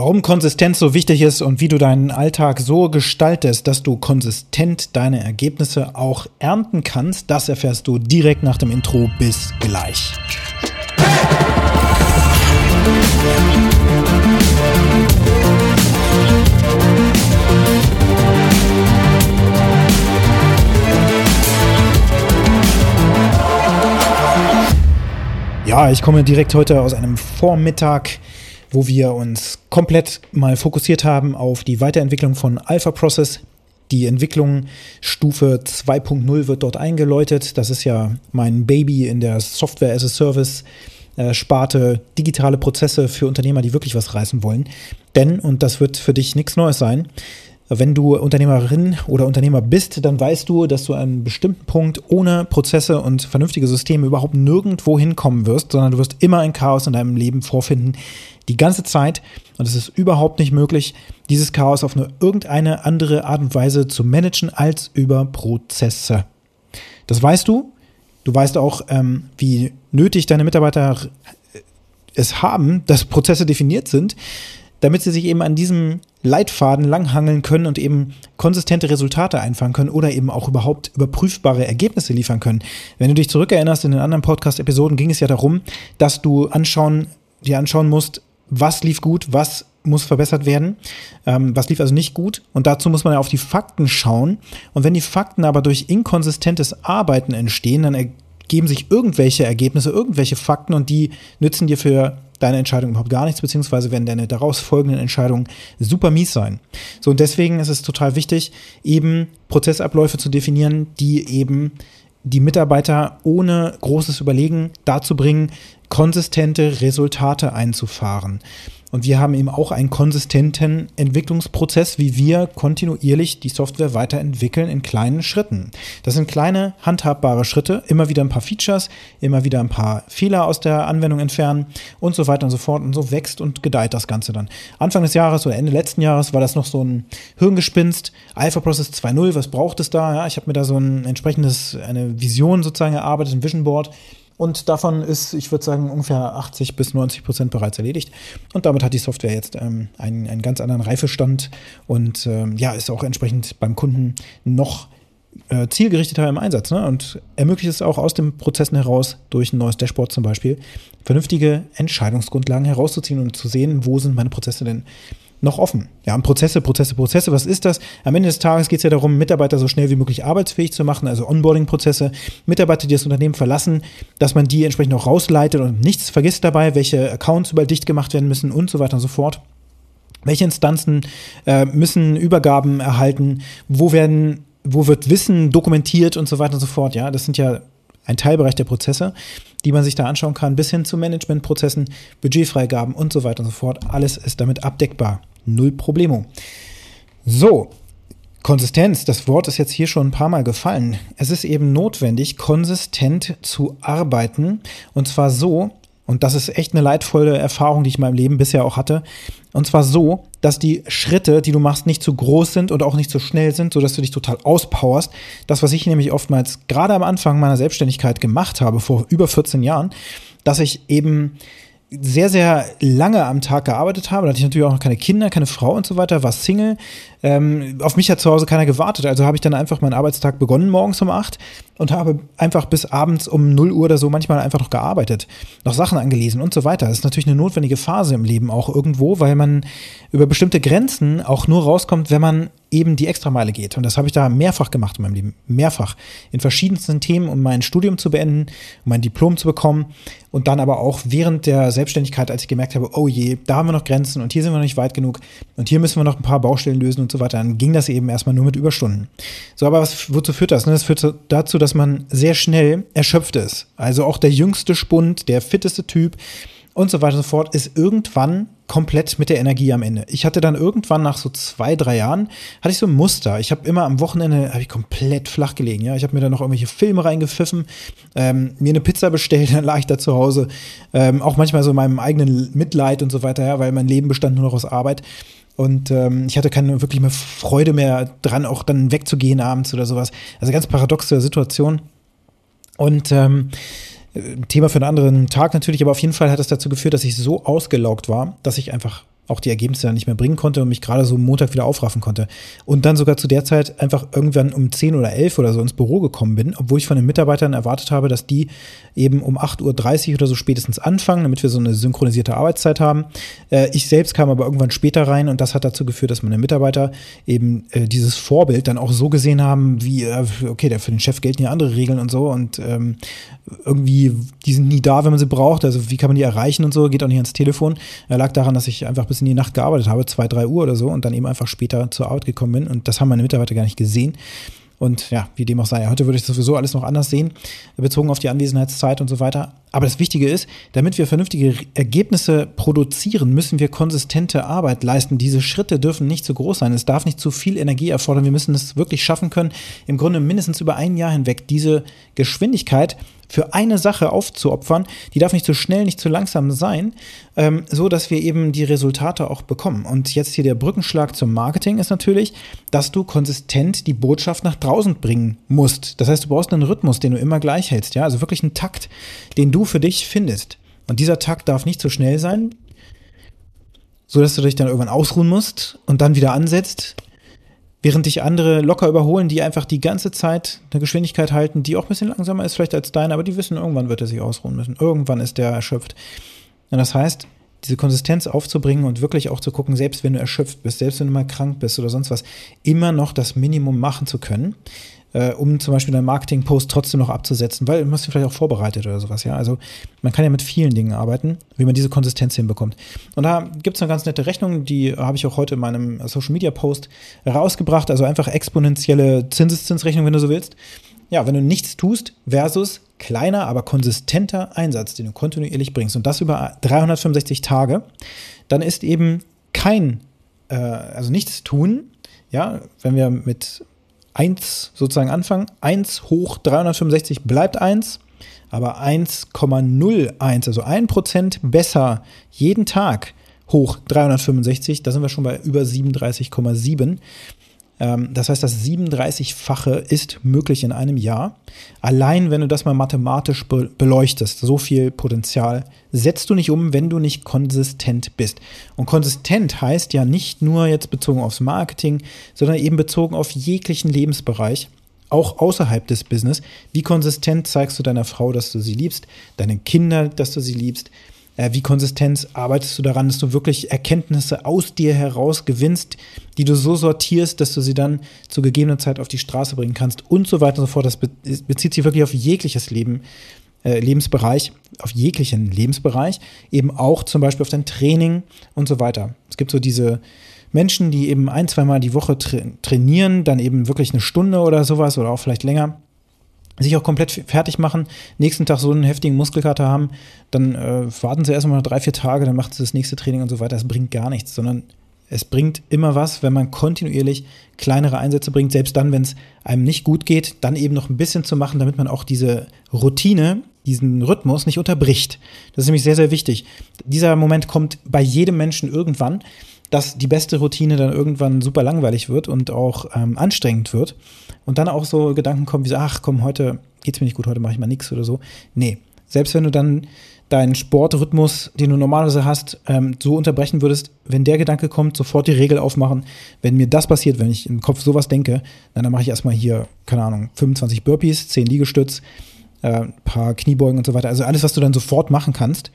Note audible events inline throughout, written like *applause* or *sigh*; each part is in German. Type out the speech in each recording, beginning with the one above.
Warum Konsistenz so wichtig ist und wie du deinen Alltag so gestaltest, dass du konsistent deine Ergebnisse auch ernten kannst, das erfährst du direkt nach dem Intro. Bis gleich. Ja, ich komme direkt heute aus einem Vormittag wo wir uns komplett mal fokussiert haben auf die Weiterentwicklung von Alpha Process. Die Entwicklung Stufe 2.0 wird dort eingeläutet. Das ist ja mein Baby in der Software as a Service. Äh, Sparte digitale Prozesse für Unternehmer, die wirklich was reißen wollen. Denn, und das wird für dich nichts Neues sein, wenn du Unternehmerin oder Unternehmer bist, dann weißt du, dass du an einem bestimmten Punkt ohne Prozesse und vernünftige Systeme überhaupt nirgendwo hinkommen wirst, sondern du wirst immer ein Chaos in deinem Leben vorfinden, die ganze Zeit. Und es ist überhaupt nicht möglich, dieses Chaos auf eine irgendeine andere Art und Weise zu managen als über Prozesse. Das weißt du. Du weißt auch, ähm, wie nötig deine Mitarbeiter es haben, dass Prozesse definiert sind damit sie sich eben an diesem Leitfaden langhangeln können und eben konsistente Resultate einfahren können oder eben auch überhaupt überprüfbare Ergebnisse liefern können. Wenn du dich zurückerinnerst, in den anderen Podcast-Episoden ging es ja darum, dass du anschauen, dir anschauen musst, was lief gut, was muss verbessert werden, ähm, was lief also nicht gut. Und dazu muss man ja auf die Fakten schauen. Und wenn die Fakten aber durch inkonsistentes Arbeiten entstehen, dann ergeben sich irgendwelche Ergebnisse, irgendwelche Fakten und die nützen dir für deine Entscheidung überhaupt gar nichts, beziehungsweise werden deine daraus folgenden Entscheidungen super mies sein. So, und deswegen ist es total wichtig, eben Prozessabläufe zu definieren, die eben die Mitarbeiter ohne großes Überlegen dazu bringen, konsistente Resultate einzufahren. Und wir haben eben auch einen konsistenten Entwicklungsprozess, wie wir kontinuierlich die Software weiterentwickeln in kleinen Schritten. Das sind kleine, handhabbare Schritte, immer wieder ein paar Features, immer wieder ein paar Fehler aus der Anwendung entfernen und so weiter und so fort. Und so wächst und gedeiht das Ganze dann. Anfang des Jahres oder Ende letzten Jahres war das noch so ein Hirngespinst. Alpha Process 2.0, was braucht es da? Ja, ich habe mir da so ein entsprechendes, eine Vision sozusagen erarbeitet, ein Vision Board und davon ist, ich würde sagen, ungefähr 80 bis 90 Prozent bereits erledigt. Und damit hat die Software jetzt ähm, einen, einen ganz anderen Reifestand und ähm, ja, ist auch entsprechend beim Kunden noch äh, zielgerichteter im Einsatz ne? und ermöglicht es auch aus den Prozessen heraus, durch ein neues Dashboard zum Beispiel, vernünftige Entscheidungsgrundlagen herauszuziehen und zu sehen, wo sind meine Prozesse denn noch offen. Ja, und Prozesse, Prozesse, Prozesse, was ist das? Am Ende des Tages geht es ja darum, Mitarbeiter so schnell wie möglich arbeitsfähig zu machen, also Onboarding-Prozesse, Mitarbeiter, die das Unternehmen verlassen, dass man die entsprechend auch rausleitet und nichts vergisst dabei, welche Accounts überall dicht gemacht werden müssen und so weiter und so fort. Welche Instanzen äh, müssen Übergaben erhalten? Wo werden, wo wird Wissen dokumentiert und so weiter und so fort? Ja, das sind ja ein Teilbereich der Prozesse, die man sich da anschauen kann, bis hin zu Managementprozessen, Budgetfreigaben und so weiter und so fort. Alles ist damit abdeckbar. Null Problemo. So, Konsistenz, das Wort ist jetzt hier schon ein paar Mal gefallen. Es ist eben notwendig, konsistent zu arbeiten. Und zwar so, und das ist echt eine leidvolle Erfahrung, die ich in meinem Leben bisher auch hatte. Und zwar so, dass die Schritte, die du machst, nicht zu groß sind und auch nicht zu schnell sind, sodass du dich total auspowerst. Das, was ich nämlich oftmals gerade am Anfang meiner Selbstständigkeit gemacht habe, vor über 14 Jahren, dass ich eben sehr, sehr lange am Tag gearbeitet habe. Da hatte ich natürlich auch noch keine Kinder, keine Frau und so weiter, war Single. Ähm, auf mich hat zu Hause keiner gewartet. Also habe ich dann einfach meinen Arbeitstag begonnen morgens um acht und habe einfach bis abends um 0 Uhr oder so manchmal einfach noch gearbeitet, noch Sachen angelesen und so weiter. Das ist natürlich eine notwendige Phase im Leben auch irgendwo, weil man über bestimmte Grenzen auch nur rauskommt, wenn man eben die Extrameile geht. Und das habe ich da mehrfach gemacht in meinem Leben. Mehrfach. In verschiedensten Themen, um mein Studium zu beenden, um mein Diplom zu bekommen. Und dann aber auch während der Selbstständigkeit, als ich gemerkt habe, oh je, da haben wir noch Grenzen und hier sind wir noch nicht weit genug und hier müssen wir noch ein paar Baustellen lösen und so weiter. Dann ging das eben erstmal nur mit Überstunden. So, aber was, wozu führt das? Ne? Das führt dazu, dass man sehr schnell erschöpft ist. Also auch der jüngste Spund, der fitteste Typ, und so weiter und so fort, ist irgendwann komplett mit der Energie am Ende. Ich hatte dann irgendwann nach so zwei, drei Jahren, hatte ich so ein Muster. Ich habe immer am Wochenende, habe ich komplett flach gelegen. Ja, Ich habe mir dann noch irgendwelche Filme reingepfiffen, ähm, mir eine Pizza bestellt, *laughs* dann lag ich da zu Hause. Ähm, auch manchmal so in meinem eigenen Mitleid und so weiter, ja, weil mein Leben bestand nur noch aus Arbeit. Und ähm, ich hatte keine wirklich mehr Freude mehr dran, auch dann wegzugehen abends oder sowas. Also ganz paradoxe Situation. Und ähm, Thema für einen anderen Tag natürlich, aber auf jeden Fall hat es dazu geführt, dass ich so ausgelaugt war, dass ich einfach auch die Ergebnisse dann nicht mehr bringen konnte und mich gerade so Montag wieder aufraffen konnte. Und dann sogar zu der Zeit einfach irgendwann um 10 oder 11 oder so ins Büro gekommen bin, obwohl ich von den Mitarbeitern erwartet habe, dass die eben um 8.30 Uhr oder so spätestens anfangen, damit wir so eine synchronisierte Arbeitszeit haben. Äh, ich selbst kam aber irgendwann später rein und das hat dazu geführt, dass meine Mitarbeiter eben äh, dieses Vorbild dann auch so gesehen haben, wie, äh, okay, für den Chef gelten ja andere Regeln und so und ähm, irgendwie, die sind nie da, wenn man sie braucht. Also wie kann man die erreichen und so, geht auch nicht ans Telefon. Er lag daran, dass ich einfach bis in die Nacht gearbeitet habe, zwei, drei Uhr oder so und dann eben einfach später zur Arbeit gekommen bin. Und das haben meine Mitarbeiter gar nicht gesehen. Und ja, wie dem auch sei, heute würde ich sowieso alles noch anders sehen, bezogen auf die Anwesenheitszeit und so weiter. Aber das Wichtige ist, damit wir vernünftige Ergebnisse produzieren, müssen wir konsistente Arbeit leisten. Diese Schritte dürfen nicht zu groß sein. Es darf nicht zu viel Energie erfordern. Wir müssen es wirklich schaffen können, im Grunde mindestens über ein Jahr hinweg diese Geschwindigkeit für eine Sache aufzuopfern, die darf nicht zu schnell, nicht zu langsam sein, ähm, so dass wir eben die Resultate auch bekommen. Und jetzt hier der Brückenschlag zum Marketing ist natürlich, dass du konsistent die Botschaft nach draußen bringen musst. Das heißt, du brauchst einen Rhythmus, den du immer gleich hältst, ja, also wirklich einen Takt, den du für dich findest. Und dieser Takt darf nicht zu schnell sein, so dass du dich dann irgendwann ausruhen musst und dann wieder ansetzt Während dich andere locker überholen, die einfach die ganze Zeit eine Geschwindigkeit halten, die auch ein bisschen langsamer ist vielleicht als deine, aber die wissen, irgendwann wird er sich ausruhen müssen. Irgendwann ist der erschöpft. Und das heißt, diese Konsistenz aufzubringen und wirklich auch zu gucken, selbst wenn du erschöpft bist, selbst wenn du mal krank bist oder sonst was, immer noch das Minimum machen zu können äh, um zum Beispiel deinen Marketing-Post trotzdem noch abzusetzen, weil hast du vielleicht auch vorbereitet oder sowas, ja. Also man kann ja mit vielen Dingen arbeiten, wie man diese Konsistenz hinbekommt. Und da gibt es eine ganz nette Rechnung, die habe ich auch heute in meinem Social Media Post rausgebracht, also einfach exponentielle Zinseszinsrechnung, wenn du so willst. Ja, wenn du nichts tust versus kleiner, aber konsistenter Einsatz, den du kontinuierlich bringst und das über 365 Tage, dann ist eben kein, äh, also nichts tun, ja, wenn wir mit 1 sozusagen anfangen. 1 hoch 365 bleibt 1, aber 1,01, also 1% besser jeden Tag hoch 365, da sind wir schon bei über 37,7. Ähm, das heißt, das 37-fache ist möglich in einem Jahr. Allein, wenn du das mal mathematisch beleuchtest, so viel Potenzial setzt du nicht um, wenn du nicht konsistent bist. Und konsistent heißt ja nicht nur jetzt bezogen aufs Marketing, sondern eben bezogen auf jeglichen Lebensbereich auch außerhalb des Business. Wie konsistent zeigst du deiner Frau, dass du sie liebst, deinen Kindern, dass du sie liebst, äh, wie konsistent arbeitest du daran, dass du wirklich Erkenntnisse aus dir heraus gewinnst, die du so sortierst, dass du sie dann zu gegebener Zeit auf die Straße bringen kannst und so weiter und so fort. Das bezieht sich wirklich auf jegliches Leben. Äh, Lebensbereich, auf jeglichen Lebensbereich, eben auch zum Beispiel auf dein Training und so weiter. Es gibt so diese Menschen, die eben ein, zweimal die Woche tra trainieren, dann eben wirklich eine Stunde oder sowas oder auch vielleicht länger sich auch komplett fertig machen, nächsten Tag so einen heftigen Muskelkater haben, dann äh, warten sie erstmal drei, vier Tage, dann macht sie das nächste Training und so weiter. Das bringt gar nichts, sondern es bringt immer was, wenn man kontinuierlich kleinere Einsätze bringt, selbst dann, wenn es einem nicht gut geht, dann eben noch ein bisschen zu machen, damit man auch diese Routine, diesen Rhythmus nicht unterbricht. Das ist nämlich sehr, sehr wichtig. Dieser Moment kommt bei jedem Menschen irgendwann dass die beste Routine dann irgendwann super langweilig wird und auch ähm, anstrengend wird. Und dann auch so Gedanken kommen wie so, ach komm, heute geht's mir nicht gut, heute mache ich mal nichts oder so. Nee, selbst wenn du dann deinen Sportrhythmus, den du normalerweise hast, ähm, so unterbrechen würdest, wenn der Gedanke kommt, sofort die Regel aufmachen. Wenn mir das passiert, wenn ich im Kopf sowas denke, dann, dann mache ich erstmal hier, keine Ahnung, 25 Burpees, 10 Liegestütz, äh, ein paar Kniebeugen und so weiter. Also alles, was du dann sofort machen kannst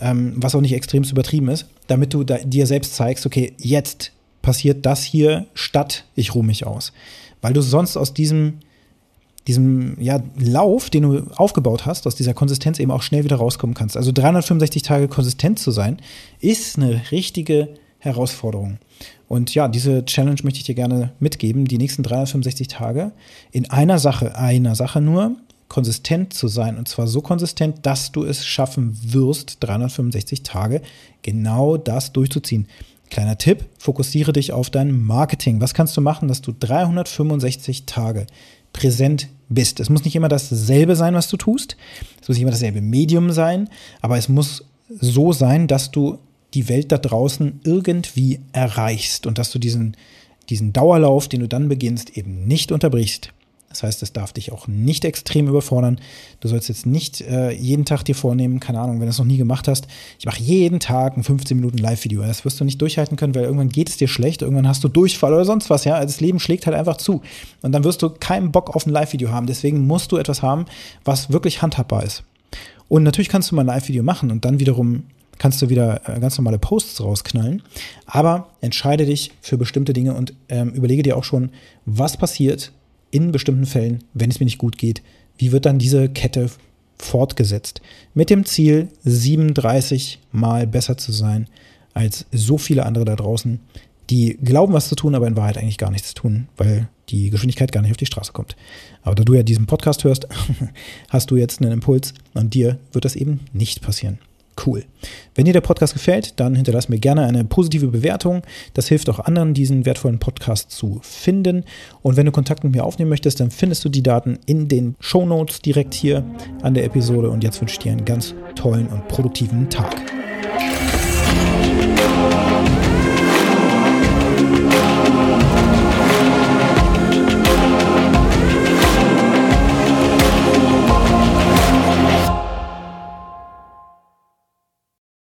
ähm, was auch nicht extrem übertrieben ist, damit du da, dir selbst zeigst, okay, jetzt passiert das hier statt ich ruhe mich aus. Weil du sonst aus diesem, diesem ja, Lauf, den du aufgebaut hast, aus dieser Konsistenz eben auch schnell wieder rauskommen kannst. Also 365 Tage konsistent zu sein, ist eine richtige Herausforderung. Und ja, diese Challenge möchte ich dir gerne mitgeben, die nächsten 365 Tage in einer Sache, einer Sache nur, konsistent zu sein. Und zwar so konsistent, dass du es schaffen wirst, 365 Tage genau das durchzuziehen. Kleiner Tipp, fokussiere dich auf dein Marketing. Was kannst du machen, dass du 365 Tage präsent bist? Es muss nicht immer dasselbe sein, was du tust. Es muss nicht immer dasselbe Medium sein, aber es muss so sein, dass du die Welt da draußen irgendwie erreichst und dass du diesen, diesen Dauerlauf, den du dann beginnst, eben nicht unterbrichst Das heißt, es darf dich auch nicht extrem überfordern. Du sollst jetzt nicht äh, jeden Tag dir vornehmen, keine Ahnung, wenn du es noch nie gemacht hast, ich mache jeden Tag ein 15 Minuten Live-Video. Das wirst du nicht durchhalten können, weil irgendwann geht es dir schlecht, irgendwann hast du Durchfall oder sonst was, ja. Das Leben schlägt halt einfach zu. Und dann wirst du keinen Bock auf ein Live-Video haben. Deswegen musst du etwas haben, was wirklich handhabbar ist. Und natürlich kannst du mal ein Live-Video machen und dann wiederum kannst du wieder äh, ganz normale Posts rausknallen. Aber entscheide dich für bestimmte Dinge und ähm, überlege dir auch schon, was passiert in bestimmten Fällen, wenn es mir nicht gut geht. Wie wird dann diese Kette fortgesetzt? Mit dem Ziel, 37 Mal besser zu sein als so viele andere da draußen, die glauben, was zu tun, aber in Wahrheit eigentlich gar nichts tun, weil die Geschwindigkeit gar nicht auf die Straße kommt. Aber da du ja diesen Podcast hörst, *laughs* hast du jetzt einen Impuls und dir wird das eben nicht passieren. Cool. Wenn dir der Podcast gefällt, dann hinterlass mir gerne eine positive Bewertung. Das hilft auch anderen, diesen wertvollen Podcast zu finden. Und wenn du Kontakt mit mir aufnehmen möchtest, dann findest du die Daten in den Show Notes direkt hier an der Episode. Und jetzt wünsche ich dir einen ganz tollen und produktiven Tag.